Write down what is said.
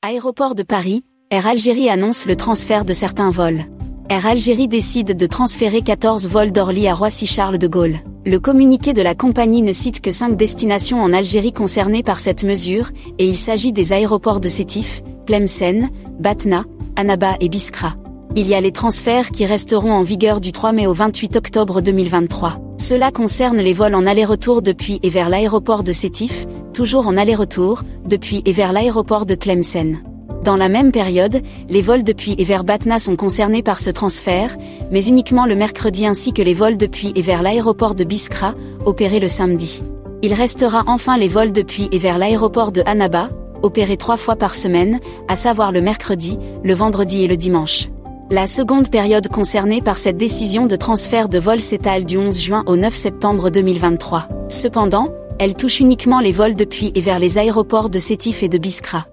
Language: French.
Aéroport de Paris, Air Algérie annonce le transfert de certains vols. Air Algérie décide de transférer 14 vols d'Orly à Roissy-Charles de Gaulle. Le communiqué de la compagnie ne cite que 5 destinations en Algérie concernées par cette mesure, et il s'agit des aéroports de Sétif, Tlemcen, Batna, Annaba et Biskra. Il y a les transferts qui resteront en vigueur du 3 mai au 28 octobre 2023. Cela concerne les vols en aller-retour depuis et vers l'aéroport de Sétif, toujours en aller-retour, depuis et vers l'aéroport de Tlemcen. Dans la même période, les vols depuis et vers Batna sont concernés par ce transfert, mais uniquement le mercredi ainsi que les vols depuis et vers l'aéroport de Biskra, opérés le samedi. Il restera enfin les vols depuis et vers l'aéroport de Annaba, opérés trois fois par semaine, à savoir le mercredi, le vendredi et le dimanche. La seconde période concernée par cette décision de transfert de vol s'étale du 11 juin au 9 septembre 2023. Cependant, elle touche uniquement les vols depuis et vers les aéroports de Sétif et de Biskra.